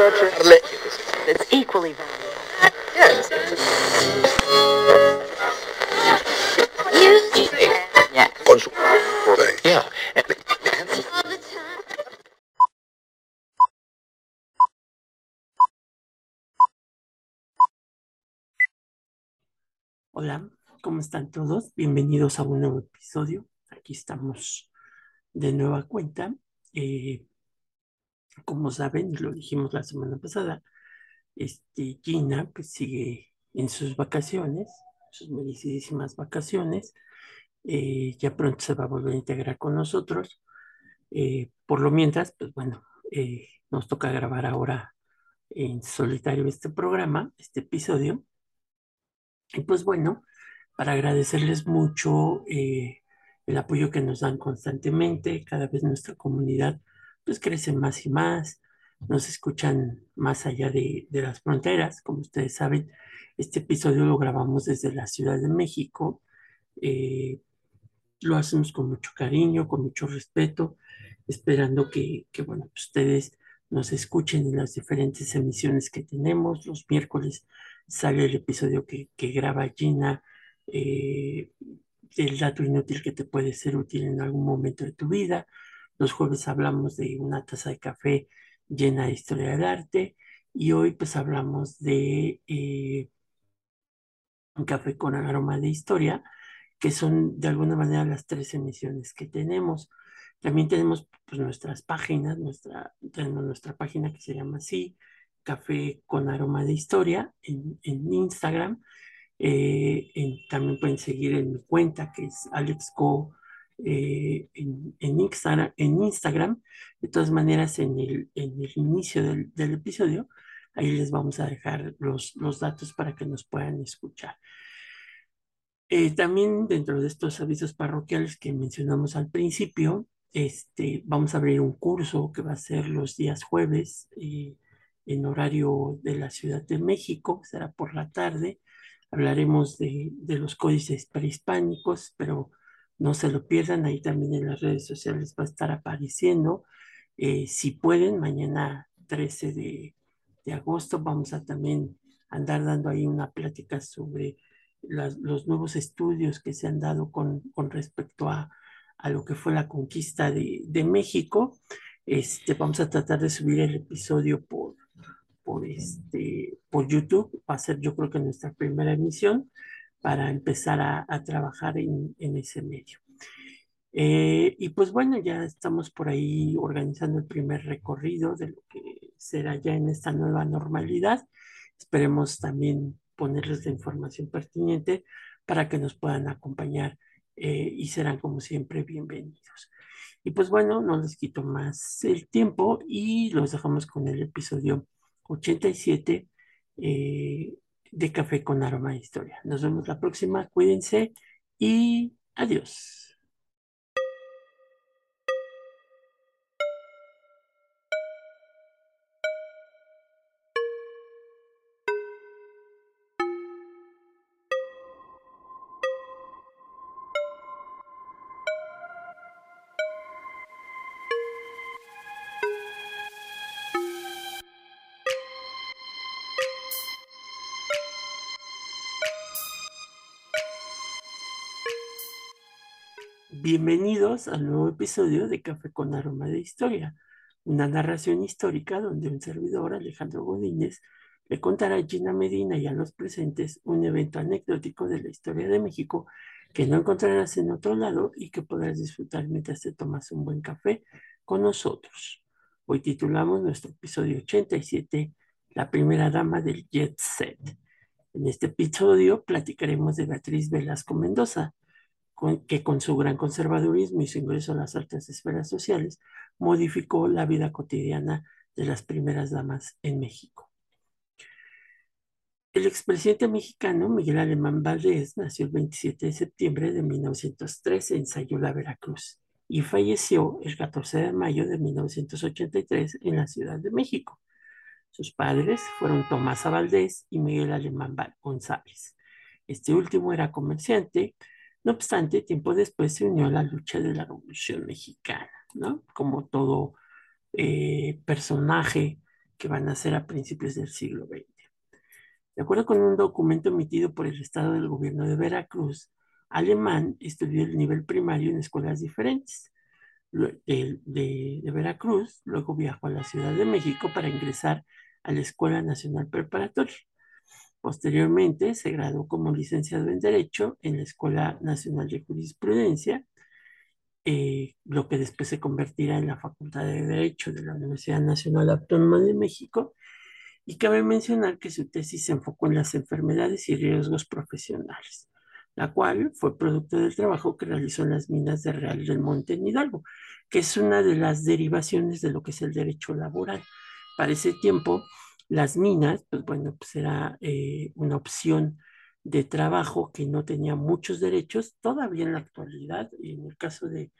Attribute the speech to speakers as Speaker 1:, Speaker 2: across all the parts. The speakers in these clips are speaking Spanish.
Speaker 1: It's equally. Yes.
Speaker 2: Hola, ¿cómo están todos? Bienvenidos a un nuevo episodio. Aquí estamos de nueva cuenta. Eh, como saben, lo dijimos la semana pasada, este, Gina pues sigue en sus vacaciones, sus merecidísimas vacaciones. Eh, ya pronto se va a volver a integrar con nosotros. Eh, por lo mientras, pues bueno, eh, nos toca grabar ahora en solitario este programa, este episodio. Y pues bueno, para agradecerles mucho el apoyo que nos dan constantemente, cada vez nuestra comunidad pues crece más y más, nos escuchan más allá de, de las fronteras, como ustedes saben, este episodio lo grabamos desde la Ciudad de México, eh, lo hacemos con mucho cariño, con mucho respeto, esperando que, que, bueno, pues, ustedes nos escuchen en las diferentes emisiones que tenemos. Los miércoles sale el episodio que, que graba Gina, eh, el dato inútil que te puede ser útil en algún momento de tu vida. Los jueves hablamos de una taza de café llena de historia del arte y hoy pues hablamos de eh, un café con aroma de historia, que son de alguna manera las tres emisiones que tenemos. También tenemos pues, nuestras páginas, nuestra, tenemos nuestra página que se llama así, Café con Aroma de Historia, en, Instagram. Eh, en- también pueden seguir en mi cuenta, que es AlexCo eh, en, en Instagram, en Instagram. De todas maneras, en el, en el inicio del, del episodio, ahí les vamos a dejar los, los datos para que nos puedan escuchar. Eh, también dentro de estos avisos parroquiales que mencionamos al principio, este, vamos a abrir un curso que va a ser los días jueves eh, en horario de la Ciudad de México, será por la tarde. Hablaremos de, de los códices prehispánicos, pero no se lo pierdan, ahí también en las redes sociales va a estar apareciendo. Eh, si pueden, mañana 13 de, agosto vamos a también andar dando ahí una plática sobre los nuevos estudios que se han dado con, con respecto a, a lo que fue la conquista de, de México. Este, vamos a tratar de subir el episodio por, por, este, por YouTube. Va a ser yo creo que nuestra primera emisión para empezar a, trabajar en, en ese medio. Eh, y pues bueno, ya estamos por ahí organizando el primer recorrido de lo que será ya en esta nueva normalidad. Esperemos también ponerles la información pertinente para que nos puedan acompañar eh, y serán como siempre bienvenidos. Y pues bueno, no les quito más el tiempo y los dejamos con el episodio 87 eh, de Café con Aroma de Historia. Nos vemos la próxima, cuídense y adiós. Bienvenidos al nuevo episodio de Café con Aroma de Historia, una narración histórica donde un servidor, Alejandro Godínez, le contará a Gina Medina y a los presentes un evento anecdótico de la historia de México que no encontrarás en otro lado y que podrás disfrutar mientras te tomas un buen café con nosotros. Hoy titulamos nuestro episodio 87, La primera dama del Jet Set. En este episodio platicaremos de Beatriz Velasco Mendoza, que con su gran conservadurismo y su ingreso a las altas esferas sociales, modificó la vida cotidiana de las primeras damas en México. El expresidente mexicano Miguel Alemán Valdés nació el 27 de septiembre de 1903 en Sayula, Veracruz, y falleció el 14 de mayo de 1983 en la Ciudad de México. Sus padres fueron Tomasa Valdés y Miguel Alemán González. Este último era comerciante, no obstante, tiempo después se unió a la lucha de la Revolución Mexicana, ¿no? Como todo eh, personaje que van a ser a principios del siglo XX. De acuerdo con un documento emitido por el Estado del Gobierno de Veracruz, Alemán estudió el nivel primario en escuelas diferentes de, de, Veracruz, luego viajó a la Ciudad de México para ingresar a la Escuela Nacional Preparatoria. Posteriormente se graduó como licenciado en Derecho en la Escuela Nacional de Jurisprudencia, eh, lo que después se convertirá en la Facultad de Derecho de la Universidad Nacional Autónoma de México. Y cabe mencionar que su tesis se enfocó en las enfermedades y riesgos profesionales la cual fue producto del trabajo que realizó en las minas de Real del Monte en Hidalgo, que es una de las derivaciones de lo que es el derecho laboral. Para ese tiempo, las minas, pues bueno, pues era eh, una opción de trabajo que no tenía muchos derechos, todavía en la actualidad, en el caso de,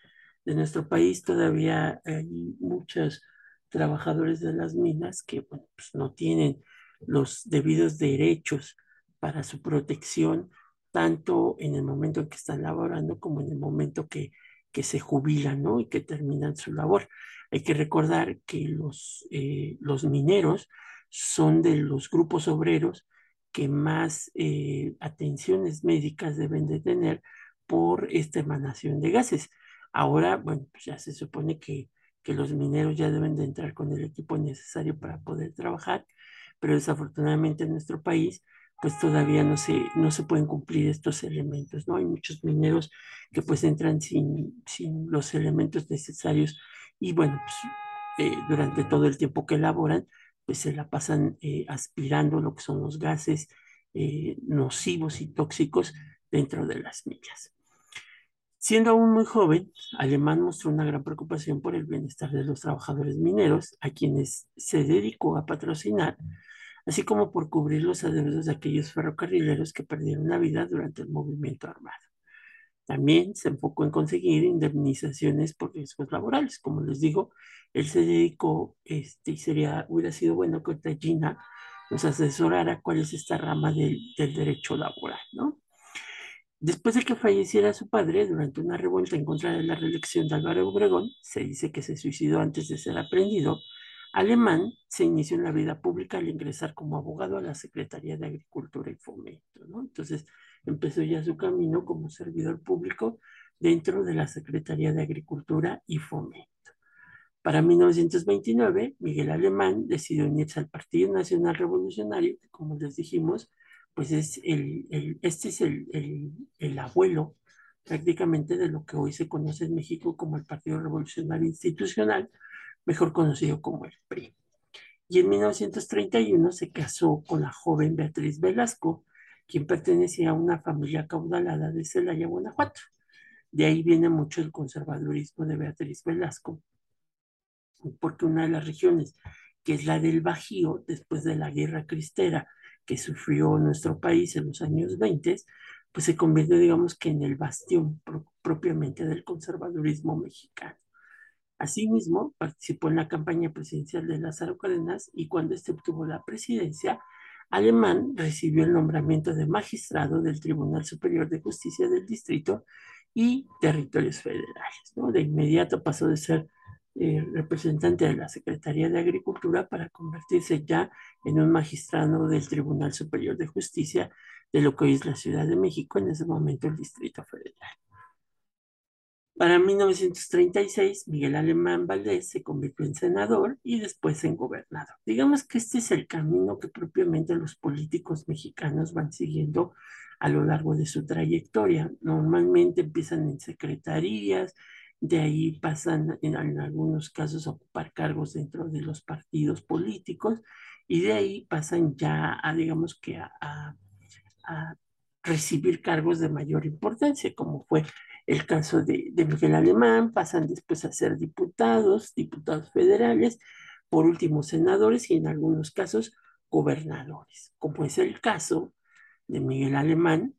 Speaker 2: de nuestro país, todavía hay muchos trabajadores de las minas que, pues no tienen los debidos derechos para su protección tanto en el momento en que están laborando como en el momento que, que se jubilan, ¿no? Y que terminan su labor. Hay que recordar que los, eh, los mineros son de los grupos obreros que más eh, atenciones médicas deben de tener por esta emanación de gases. Ahora, bueno, pues ya se supone que, que los mineros ya deben de entrar con el equipo necesario para poder trabajar, pero desafortunadamente en nuestro país pues todavía no se, no se pueden cumplir estos elementos, ¿no? Hay muchos mineros que pues entran sin, sin los elementos necesarios y bueno, pues, eh, durante todo el tiempo que laboran, pues se la pasan eh, aspirando lo que son los gases eh, nocivos y tóxicos dentro de las minas. Siendo aún muy joven, Alemán mostró una gran preocupación por el bienestar de los trabajadores mineros, a quienes se dedicó a patrocinar así como por cubrir los adeudos de aquellos ferrocarrileros que perdieron la vida durante el movimiento armado. También se enfocó en conseguir indemnizaciones por riesgos laborales. Como les digo, él se dedicó, este, y sería, hubiera sido bueno que Gina nos asesorara cuál es esta rama del, del derecho laboral, ¿no? Después de que falleciera su padre durante una revuelta en contra de la reelección de Álvaro Obregón, se dice que se suicidó antes de ser aprendido, Alemán se inició en la vida pública al ingresar como abogado a la Secretaría de Agricultura y Fomento, ¿no? Entonces empezó ya su camino como servidor público dentro de la Secretaría de Agricultura y Fomento. Para 1929, Miguel Alemán decidió unirse al Partido Nacional Revolucionario, que como les dijimos, pues es el, este es el, el abuelo prácticamente de lo que hoy se conoce en México como el Partido Revolucionario Institucional, mejor conocido como el PRI. Y en 1931 se casó con la joven Beatriz Velasco, quien pertenecía a una familia caudalada de Celaya, Guanajuato. De ahí viene mucho el conservadurismo de Beatriz Velasco, porque una de las regiones, que es la del Bajío, después de la guerra cristera que sufrió nuestro país en los años 20, pues se convirtió, digamos que en el bastión propiamente del conservadurismo mexicano. Asimismo, participó en la campaña presidencial de Lázaro Cárdenas y cuando este obtuvo la presidencia, Alemán recibió el nombramiento de magistrado del Tribunal Superior de Justicia del Distrito y Territorios Federales. De inmediato pasó de ser eh, representante de la Secretaría de Agricultura para convertirse ya en un magistrado del Tribunal Superior de Justicia de lo que hoy es la Ciudad de México, en ese momento el Distrito Federal. Para 1936, Miguel Alemán Valdés se convirtió en senador y después en gobernador. Digamos que este es el camino que propiamente los políticos mexicanos van siguiendo a lo largo de su trayectoria. Normalmente empiezan en secretarías, de ahí pasan en, algunos casos a ocupar cargos dentro de los partidos políticos y de ahí pasan ya a, digamos que a, recibir cargos de mayor importancia, como fue el caso de, Miguel Alemán, pasan después a ser diputados, diputados federales, por último senadores y en algunos casos gobernadores, como es el caso de Miguel Alemán,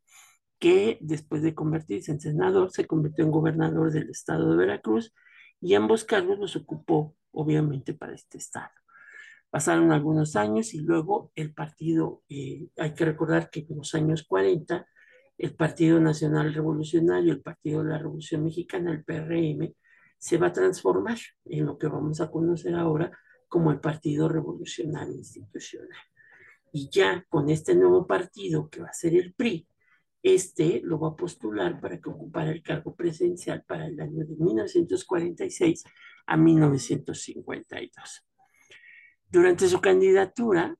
Speaker 2: que después de convertirse en senador se convirtió en gobernador del estado de Veracruz y ambos cargos los ocupó obviamente para este estado. Pasaron algunos años y luego el partido, eh, hay que recordar que en los años 40 el Partido Nacional Revolucionario, el Partido de la Revolución Mexicana, el PRM, se va a transformar en lo que vamos a conocer ahora como el Partido Revolucionario Institucional. Y ya con este nuevo partido que va a ser el PRI, este lo va a postular para que ocupara el cargo presidencial para el año de 1946 a 1952. Durante su candidatura,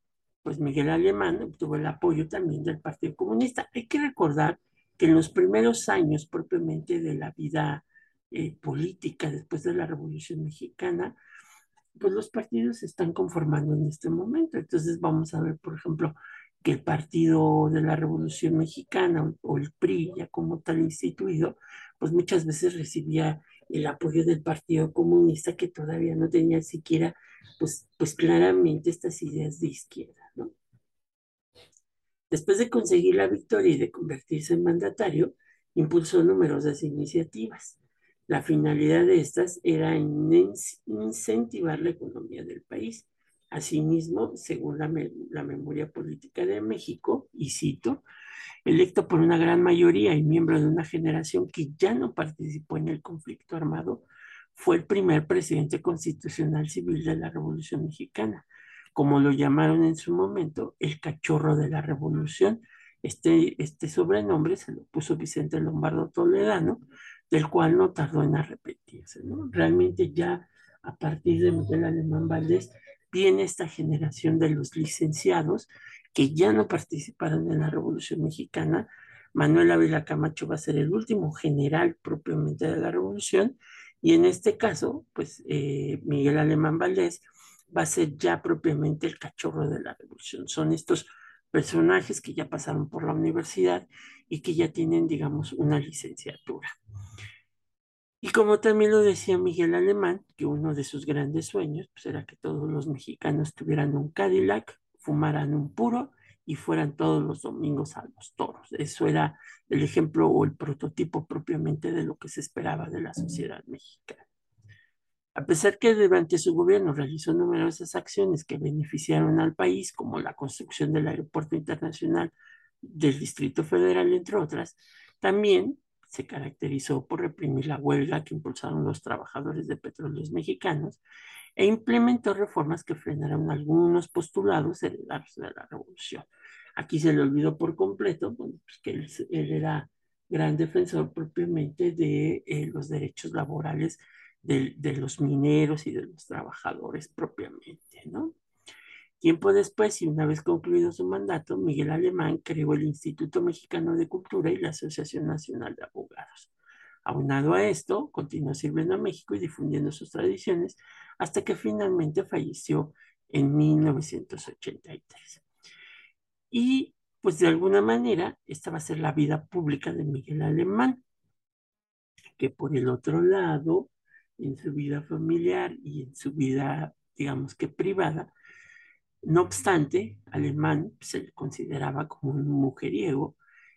Speaker 2: pues Miguel Alemán obtuvo el apoyo también del Partido Comunista. Hay que recordar que en los primeros años propiamente de la vida eh, política después de la Revolución Mexicana, pues los partidos se están conformando en este momento. Entonces vamos a ver, por ejemplo, que el Partido de la Revolución Mexicana o el PRI, ya como tal instituido, pues muchas veces recibía el apoyo del Partido Comunista que todavía no tenía siquiera, pues, pues claramente estas ideas de izquierda. Después de conseguir la victoria y de convertirse en mandatario, impulsó numerosas iniciativas. La finalidad de estas era incentivar la economía del país. Asimismo, según la, memoria política de México, y cito, electo por una gran mayoría y miembro de una generación que ya no participó en el conflicto armado, fue el primer presidente constitucional civil de la Revolución Mexicana, como lo llamaron en su momento, el cachorro de la revolución. Este, este sobrenombre se lo puso Vicente Lombardo Toledano, del cual no tardó en arrepentirse. Realmente ya a partir de Miguel Alemán Valdés viene esta generación de los licenciados que ya no participaron en la Revolución Mexicana. Manuel Ávila Camacho va a ser el último general propiamente de la Revolución y en este caso, pues eh, Miguel Alemán Valdés va a ser ya propiamente el cachorro de la Revolución. Son estos personajes que ya pasaron por la universidad y que ya tienen, digamos, una licenciatura. Y como también lo decía Miguel Alemán, que uno de sus grandes sueños pues, era que todos los mexicanos tuvieran un Cadillac, fumaran un puro y fueran todos los domingos a los toros. Eso era el ejemplo o el prototipo propiamente de lo que se esperaba de la sociedad mexicana. A pesar que durante su gobierno realizó numerosas acciones que beneficiaron al país, como la construcción del Aeropuerto Internacional del Distrito Federal, entre otras, también se caracterizó por reprimir la huelga que impulsaron los trabajadores de petróleos mexicanos e implementó reformas que frenaron algunos postulados heredados de la revolución. Aquí se le olvidó por completo pues que él, era gran defensor propiamente de eh, los derechos laborales de, los mineros y de los trabajadores propiamente, ¿no? Tiempo después, y una vez concluido su mandato, Miguel Alemán creó el Instituto Mexicano de Cultura y la Asociación Nacional de Abogados. Aunado a esto, continuó sirviendo a México y difundiendo sus tradiciones hasta que finalmente falleció en 1983. Y pues de alguna manera, esta va a ser la vida pública de Miguel Alemán, que por el otro lado, en su vida familiar y en su vida, digamos que privada, no obstante, Alemán se le consideraba como un mujeriego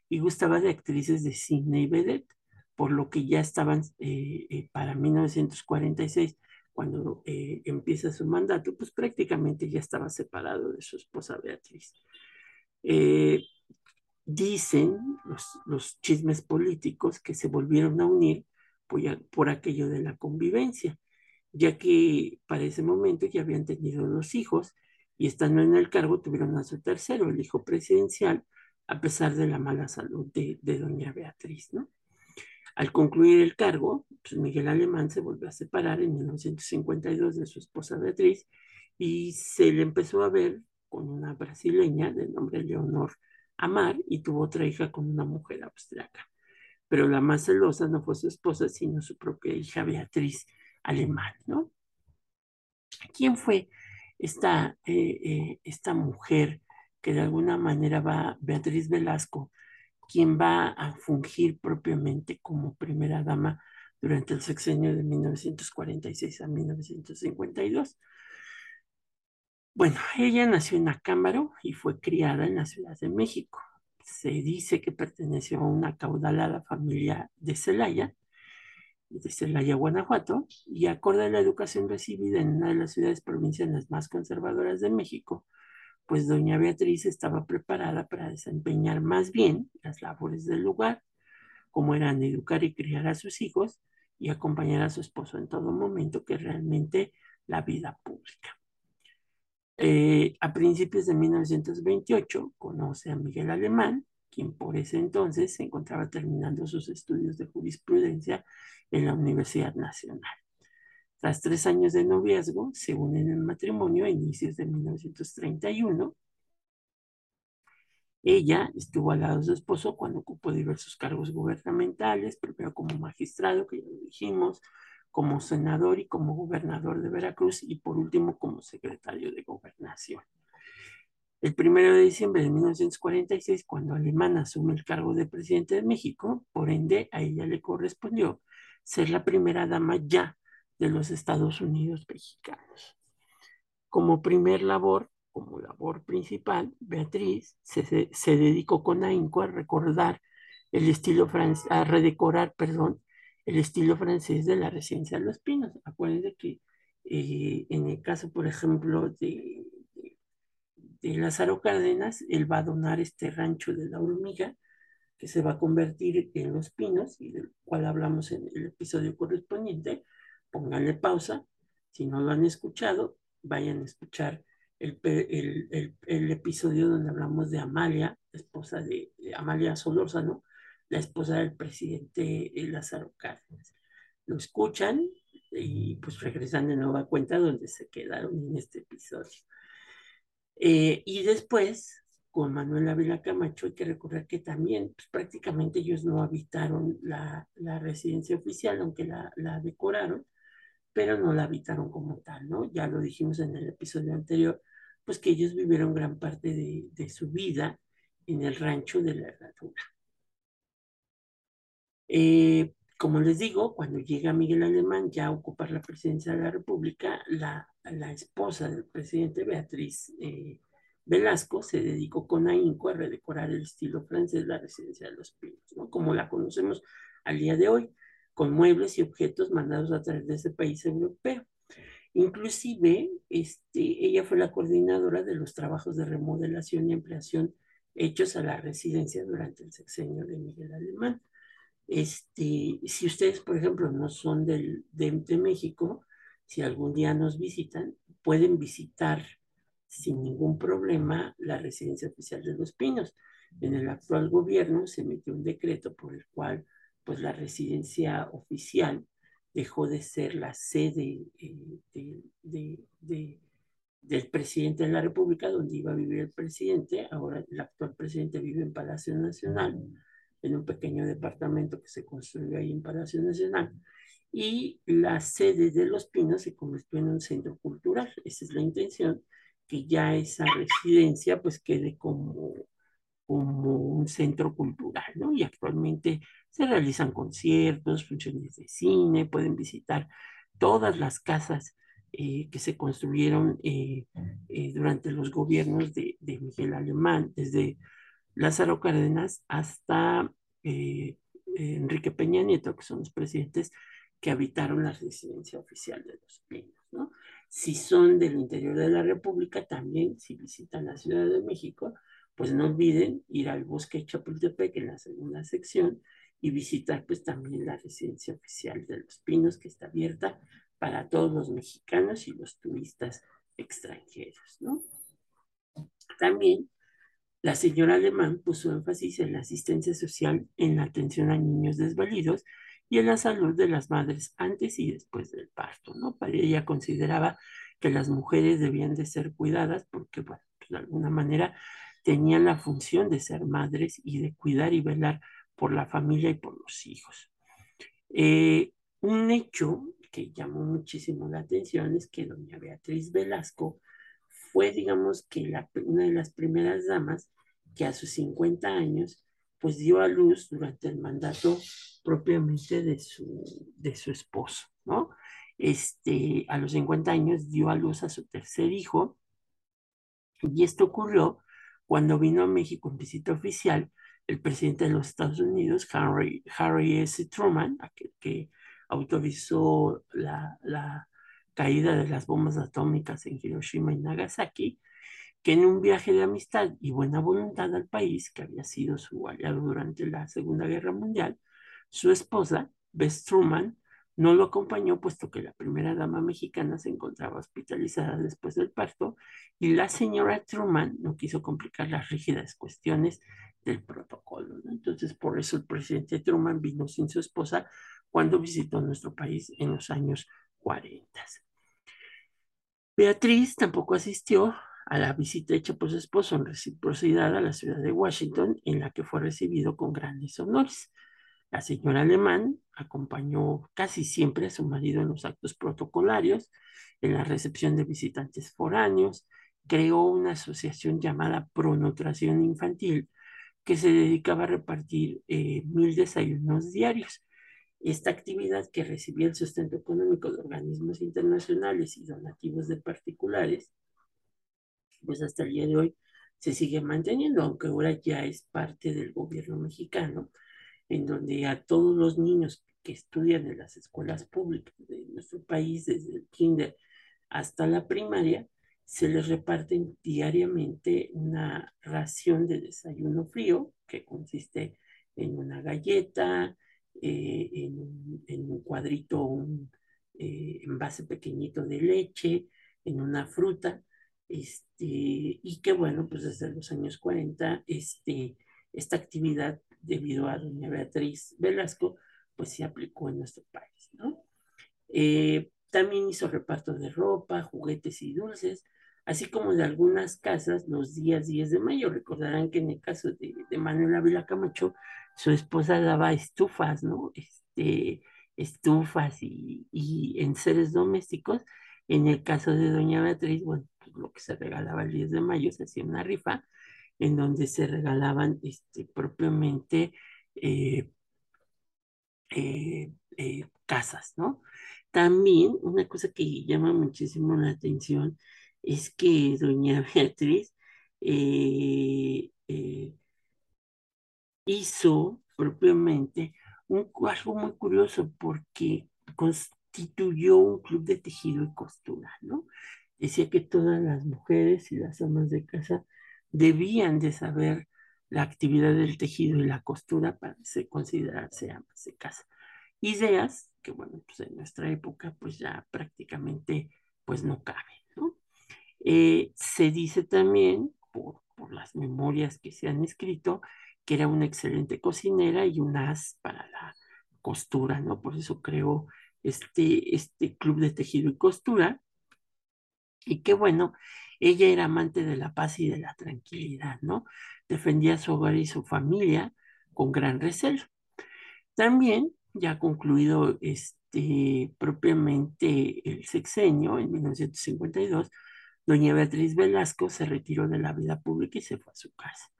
Speaker 2: y gustaba de actrices de cine y vedette, por lo que ya estaban eh, eh, para 1946, cuando eh, empieza su mandato, pues prácticamente ya estaba separado de su esposa Beatriz. dicen los, los, chismes políticos que se volvieron a unir por aquello de la convivencia, ya que para ese momento ya habían tenido dos hijos y estando en el cargo tuvieron a su tercero, el hijo presidencial, a pesar de la mala salud de, doña Beatriz, ¿no? Al concluir el cargo, pues Miguel Alemán se volvió a separar en 1952 de su esposa Beatriz y se le empezó a ver con una brasileña de nombre Leonor Amar y tuvo otra hija con una mujer austriaca. Pero la más celosa no fue su esposa, sino su propia hija Beatriz Alemán, ¿no? ¿Quién fue esta, eh, eh, esta mujer que de alguna manera va, Beatriz Velasco, quien va a fungir propiamente como primera dama durante el sexenio de 1946 a 1952. Bueno, ella nació en Acámbaro y fue criada en la Ciudad de México. Se dice que perteneció a una caudalada familia de Celaya de Celaya, Guanajuato, y acorde a la educación recibida en una de las ciudades provinciales más conservadoras de México, pues doña Beatriz estaba preparada para desempeñar más bien las labores del lugar, como eran educar y criar a sus hijos y acompañar a su esposo en todo momento, que realmente la vida pública. Eh, a principios de 1928 conoce a Miguel Alemán, quien por ese entonces se encontraba terminando sus estudios de jurisprudencia en la Universidad Nacional. Tras tres años de noviazgo, se unen en matrimonio a inicios de 1931. Ella estuvo al lado de su esposo cuando ocupó diversos cargos gubernamentales, primero como magistrado, que ya lo dijimos, como senador y como gobernador de Veracruz y por último como secretario de gobernación. El 1 de diciembre de 1946, cuando Alemán asume el cargo de presidente de México, por ende a ella le correspondió ser la primera dama ya de los Estados Unidos mexicanos. Como primer labor, como labor principal, Beatriz se, se dedicó con ahínco a recordar el estilo francés, a redecorar, perdón, el estilo francés de la residencia de los pinos. Acuérdense que eh, en el caso, por ejemplo, de, de, Lázaro Cárdenas, él va a donar este rancho de la hormiga, que se va a convertir en los pinos, y del cual hablamos en el episodio correspondiente. Pónganle pausa. Si no lo han escuchado, vayan a escuchar el, el, episodio donde hablamos de Amalia, esposa de, de Amalia Solórzano, la esposa del presidente Lázaro Cárdenas. Lo escuchan y pues regresan de nueva cuenta donde se quedaron en este episodio. Eh, y después, con Manuel Ávila Camacho, hay que recordar que también pues, prácticamente ellos no habitaron la, la residencia oficial, aunque la, la, decoraron, pero no la habitaron como tal, ¿no? Ya lo dijimos en el episodio anterior, pues que ellos vivieron gran parte de, de su vida en el rancho de la herradura. Eh, como les digo, cuando llega Miguel Alemán ya a ocupar la presidencia de la República, la, esposa del presidente Beatriz eh, Velasco se dedicó con ahínco a redecorar el estilo francés de la residencia de los Pinos, ¿no? como la conocemos al día de hoy, con muebles y objetos mandados a través de ese país europeo. Inclusive, este, ella fue la coordinadora de los trabajos de remodelación y ampliación hechos a la residencia durante el sexenio de Miguel Alemán. Este, si ustedes, por ejemplo, no son del, de, México, si algún día nos visitan, pueden visitar sin ningún problema la residencia oficial de Los Pinos. En el actual gobierno se metió un decreto por el cual pues la residencia oficial dejó de ser la sede eh, del presidente de la República, donde iba a vivir el presidente. Ahora el actual presidente vive en Palacio Nacional en un pequeño departamento que se construyó ahí en Palacio Nacional. Y la sede de Los Pinos se convirtió en un centro cultural. Esa es la intención, que ya esa residencia pues quede como, como un centro cultural, ¿no? Y actualmente se realizan conciertos, funciones de cine, pueden visitar todas las casas eh, que se construyeron eh, eh, durante los gobiernos de, de Miguel Alemán, desde Lázaro Cárdenas hasta eh, Enrique Peña Nieto, que son los presidentes que habitaron la residencia oficial de los Pinos, ¿no? Si son del interior de la República, también, si visitan la Ciudad de México, pues no olviden ir al bosque Chapultepec en la segunda sección y visitar pues también la residencia oficial de los Pinos, que está abierta para todos los mexicanos y los turistas extranjeros. También la señora Alemán puso énfasis en la asistencia social, en la atención a niños desvalidos y en la salud de las madres antes y después del parto. Para ella consideraba que las mujeres debían de ser cuidadas porque, bueno, pues, de alguna manera tenían la función de ser madres y de cuidar y velar por la familia y por los hijos. Eh, un hecho que llamó muchísimo la atención es que doña Beatriz Velasco fue, digamos, que una de las primeras damas que a sus 50 años, pues dio a luz durante el mandato propiamente de su, de su esposo, ¿no? Este, a los 50 años dio a luz a su tercer hijo, y esto ocurrió cuando vino a México en visita oficial el presidente de los Estados Unidos, Harry, Harry S. Truman, aquel que autorizó la, la caída de las bombas atómicas en Hiroshima y Nagasaki, que en un viaje de amistad y buena voluntad al país, que había sido su aliado durante la Segunda Guerra Mundial, su esposa, Bess Truman, no lo acompañó puesto que la primera dama mexicana se encontraba hospitalizada después del parto y la señora Truman no quiso complicar las rígidas cuestiones del protocolo. Entonces, por eso el presidente Truman vino sin su esposa cuando visitó nuestro país en los años 40. Beatriz tampoco asistió a la visita hecha por su esposo en reciprocidad a la ciudad de Washington, en la que fue recibido con grandes honores. La señora Alemán acompañó casi siempre a su marido en los actos protocolarios, en la recepción de visitantes foráneos, creó una asociación llamada Pronutración Infantil que se dedicaba a repartir eh, mil desayunos diarios. Esta actividad que recibía el sustento económico de organismos internacionales y donativos de particulares, pues hasta el día de hoy se sigue manteniendo, aunque ahora ya es parte del gobierno mexicano en donde a todos los niños que estudian en las escuelas públicas de nuestro país, desde el kinder hasta la primaria, se les reparten diariamente una ración de desayuno frío que consiste en una galleta, eh, en, un cuadrito, un eh, envase pequeñito de leche, en una fruta, este, y que bueno, pues desde los años 40, este, esta actividad debido a doña Beatriz Velasco, pues se aplicó en nuestro país, ¿no? Eh, también hizo reparto de ropa, juguetes y dulces, así como de algunas casas los días 10 de mayo. Recordarán que en el caso de, de Manuel Ávila Camacho, su esposa daba estufas, ¿no? Este, estufas y, y en seres domésticos. En el caso de doña Beatriz, bueno, pues lo que se regalaba el 10 de mayo se hacía una rifa en donde se regalaban este, propiamente eh, eh, eh, casas, ¿no? También una cosa que llama muchísimo la atención es que doña Beatriz hizo propiamente un, algo muy curioso porque constituyó un club de tejido y costura, ¿no? Decía que todas las mujeres y las amas de casa debían de saber la actividad del tejido y la costura para considerarse amas de casa. Ideas que, bueno, pues en nuestra época pues ya prácticamente pues no caben. Eh, se dice también, por, las memorias que se han escrito, que era una excelente cocinera y un as para la costura, ¿no? Por eso creó este, este club de tejido y costura. Y que bueno, ella era amante de la paz y de la tranquilidad, ¿no? Defendía su hogar y su familia con gran recelo. También, ya concluido este, propiamente el sexenio, en 1952, doña Beatriz Velasco se retiró de la vida pública y se fue a su casa.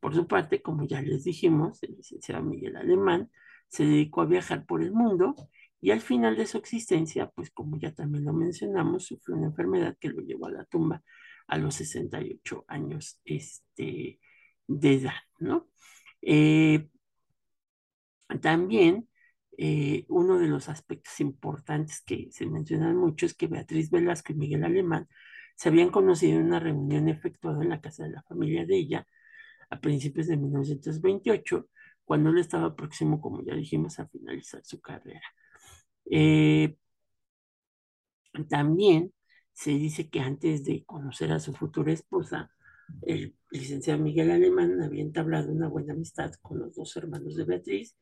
Speaker 2: Por su parte, como ya les dijimos, el licenciado Miguel Alemán se dedicó a viajar por el mundo y al final de su existencia, pues como ya también lo mencionamos, sufrió una enfermedad que lo llevó a la tumba a los 68 años este, de edad, ¿no? Eh, también eh, uno de los aspectos importantes que se mencionan mucho es que Beatriz Velasco y Miguel Alemán se habían conocido en una reunión efectuada en la casa de la familia de ella a principios de 1928, cuando él estaba próximo, como ya dijimos, a finalizar su carrera. Eh, también se dice que antes de conocer a su futura esposa, el licenciado Miguel Alemán había entablado una buena amistad con los dos hermanos de Beatriz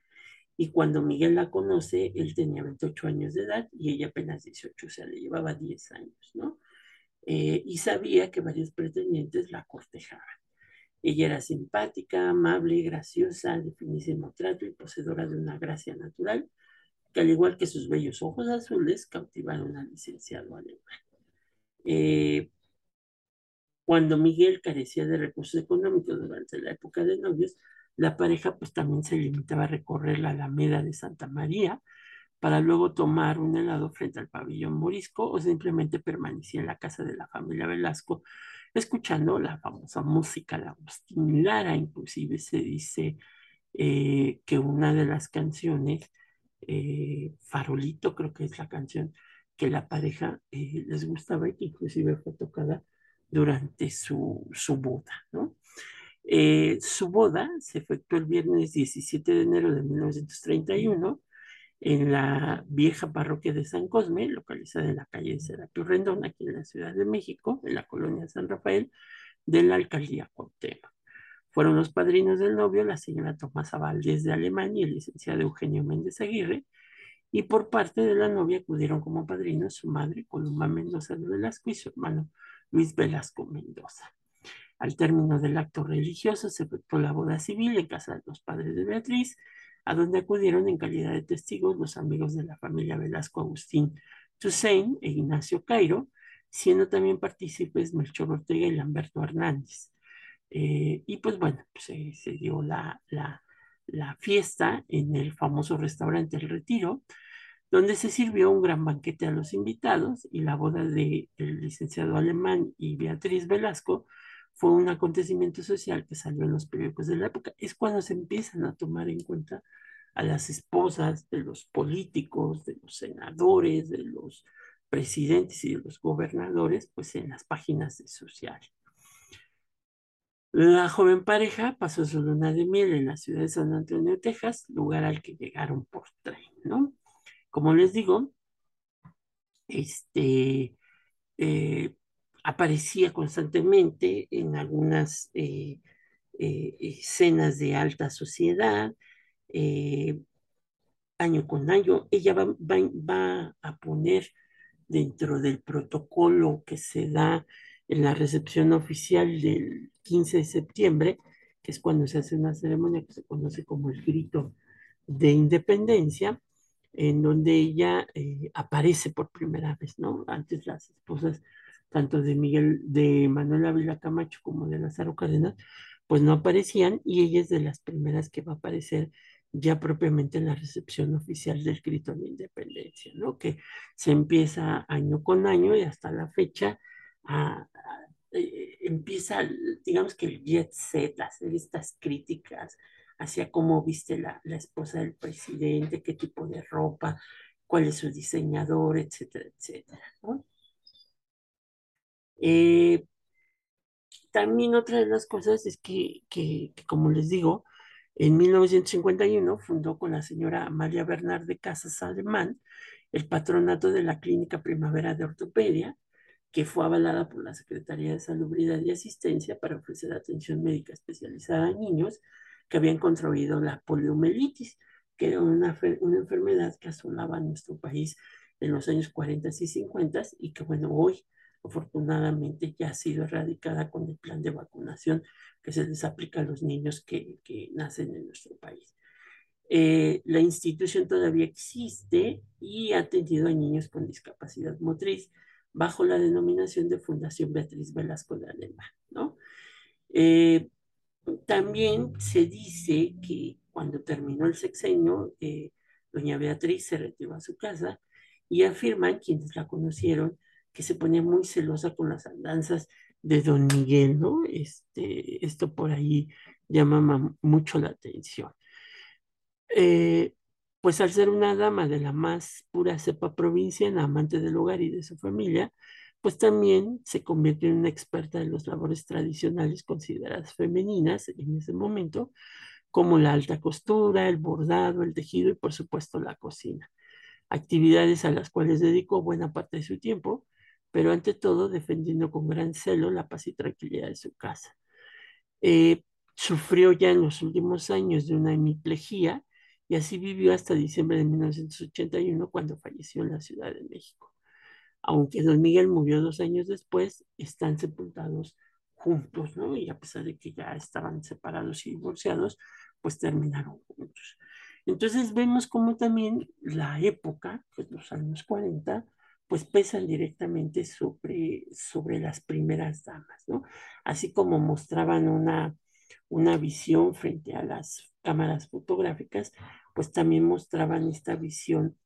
Speaker 2: y cuando Miguel la conoce, él tenía 28 años de edad y ella apenas 18, o sea, le llevaba 10 años, ¿no? Eh, y sabía que varios pretendientes la cortejaban. Ella era simpática, amable, graciosa, de finísimo trato y poseedora de una gracia natural, que al igual que sus bellos ojos azules, cautivaron al licenciado alemán. Eh, cuando Miguel carecía de recursos económicos durante la época de novios, la pareja pues también se limitaba a recorrer la Alameda de Santa María para luego tomar un helado frente al pabellón morisco o simplemente permanecía en la casa de la familia Velasco escuchando la famosa música la Agustín inclusive se dice eh, que una de las canciones, eh, Farolito creo que es la canción que la pareja eh, les gustaba y que inclusive fue tocada durante su, su boda, ¿no? Su boda se efectuó el viernes 17 de enero de 1931 en la vieja parroquia de San Cosme, localizada en la calle de Serapio Rendón, aquí en la Ciudad de México, en la colonia San Rafael, de la alcaldía Cuauhtémoc. Fueron los padrinos del novio la señora Tomasa Valdés de Alemania y el licenciado Eugenio Méndez Aguirre, y por parte de la novia acudieron como padrinos su madre Columba Mendoza de Velasco y su hermano Luis Velasco Mendoza. Al término del acto religioso se efectuó la boda civil en casa de los padres de Beatriz, a donde acudieron en calidad de testigos los amigos de la familia Velasco Agustín Toussaint e Ignacio Cairo, siendo también partícipes Melchor Ortega y Lamberto Hernández. Eh, y pues bueno, se, dio la, la, fiesta en el famoso restaurante El Retiro, donde se sirvió un gran banquete a los invitados y la boda del licenciado alemán y Beatriz Velasco fue un acontecimiento social que salió en los periódicos de la época. Es cuando se empiezan a tomar en cuenta a las esposas de los políticos, de los senadores, de los presidentes y de los gobernadores, pues en las páginas de social. La joven pareja pasó su luna de miel en la ciudad de San Antonio, Texas, lugar al que llegaron por tren, ¿no? Como les digo, este, eh, aparecía constantemente en algunas eh, eh, escenas de alta sociedad, año con año. Ella va, va, a poner dentro del protocolo que se da en la recepción oficial del 15 de septiembre, que es cuando se hace una ceremonia que se conoce como el grito de independencia, en donde ella eh, aparece por primera vez, ¿no? Antes las esposas, tanto de Miguel, de Manuel Ávila Camacho como de Lázaro Cárdenas, pues no aparecían y ella es de las primeras que va a aparecer ya propiamente en la recepción oficial del grito de independencia, ¿no? Que se empieza año con año y hasta la fecha eh, empieza, digamos que el jet set, hacer estas críticas hacia cómo viste la, la esposa del presidente, qué tipo de ropa, cuál es su diseñador, etcétera, etcétera, ¿no? Eh, también otra de las cosas es que, que, como les digo, en 1951 fundó con la señora Amalia Bernard de Casas Alemán el patronato de la Clínica Primavera de Ortopedia, que fue avalada por la Secretaría de Salubridad y Asistencia para ofrecer atención médica especializada a niños que habían contraído la poliomielitis, que era una, una enfermedad que asolaba nuestro país en los años 40 y 50 y que bueno, hoy afortunadamente ya ha sido erradicada con el plan de vacunación que se les aplica a los niños que, que nacen en nuestro país. Eh, la institución todavía existe y ha atendido a niños con discapacidad motriz bajo la denominación de Fundación Beatriz Velasco de Alemán, ¿no? Eh, también se dice que cuando terminó el sexenio, eh, doña Beatriz se retiró a su casa y afirman quienes la conocieron que se ponía muy celosa con las andanzas de don Miguel, ¿no? Este, esto por ahí llama mucho la atención. Eh, pues al ser una dama de la más pura cepa provinciana, amante del hogar y de su familia, pues también se convierte en una experta en las labores tradicionales consideradas femeninas en ese momento, como la alta costura, el bordado, el tejido y por supuesto la cocina. Actividades a las cuales dedicó buena parte de su tiempo, pero ante todo defendiendo con gran celo la paz y tranquilidad de su casa. Eh, sufrió ya en los últimos años de una hemiplegia y así vivió hasta diciembre de 1981 cuando falleció en la Ciudad de México. Aunque don Miguel murió dos años después, están sepultados juntos, ¿no? Y a pesar de que ya estaban separados y divorciados, pues terminaron juntos. Entonces vemos como también la época, pues los años 40, pues pesan directamente sobre, sobre las primeras damas, ¿no? Así como mostraban una, una visión frente a las cámaras fotográficas, pues también mostraban esta visión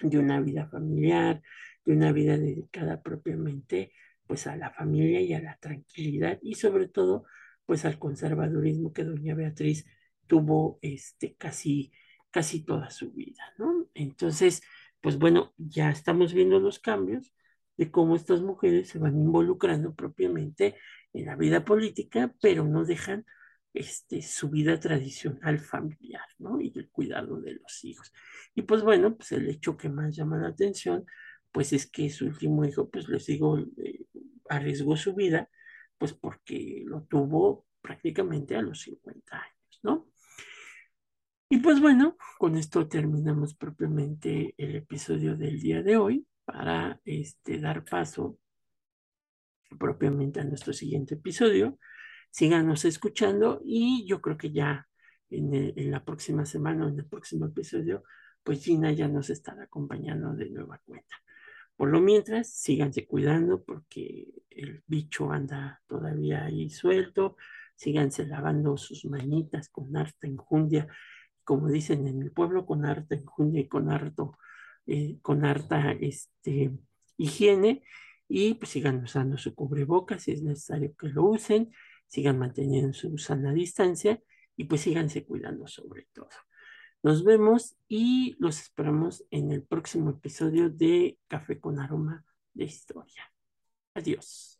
Speaker 2: de una vida familiar, de una vida dedicada propiamente pues a la familia y a la tranquilidad y sobre todo pues al conservadurismo que doña Beatriz tuvo este casi casi toda su vida, ¿no? Entonces, pues bueno, ya estamos viendo los cambios de cómo estas mujeres se van involucrando propiamente en la vida política, pero no dejan este, su vida tradicional familiar, ¿no? Y el cuidado de los hijos. Y pues bueno, pues el hecho que más llama la atención, pues es que su último hijo, pues les digo, eh, arriesgó su vida, pues porque lo tuvo prácticamente a los 50 años, ¿no? Y pues bueno, con esto terminamos propiamente el episodio del día de hoy para este, dar paso propiamente a nuestro siguiente episodio. Síganos escuchando y yo creo que ya en, en la próxima semana o en el próximo episodio, pues Gina ya nos estará acompañando de nueva cuenta. Por lo mientras, síganse cuidando porque el bicho anda todavía ahí suelto. Síganse lavando sus manitas con harta enjundia, como dicen en mi pueblo, con harta enjundia y con harto, eh, con harta este, higiene. Y pues sigan usando su cubrebocas si es necesario que lo usen. Sigan manteniendo su sana distancia y pues síganse cuidando sobre todo. Nos vemos y los esperamos en el próximo episodio de Café con Aroma de Historia. Adiós.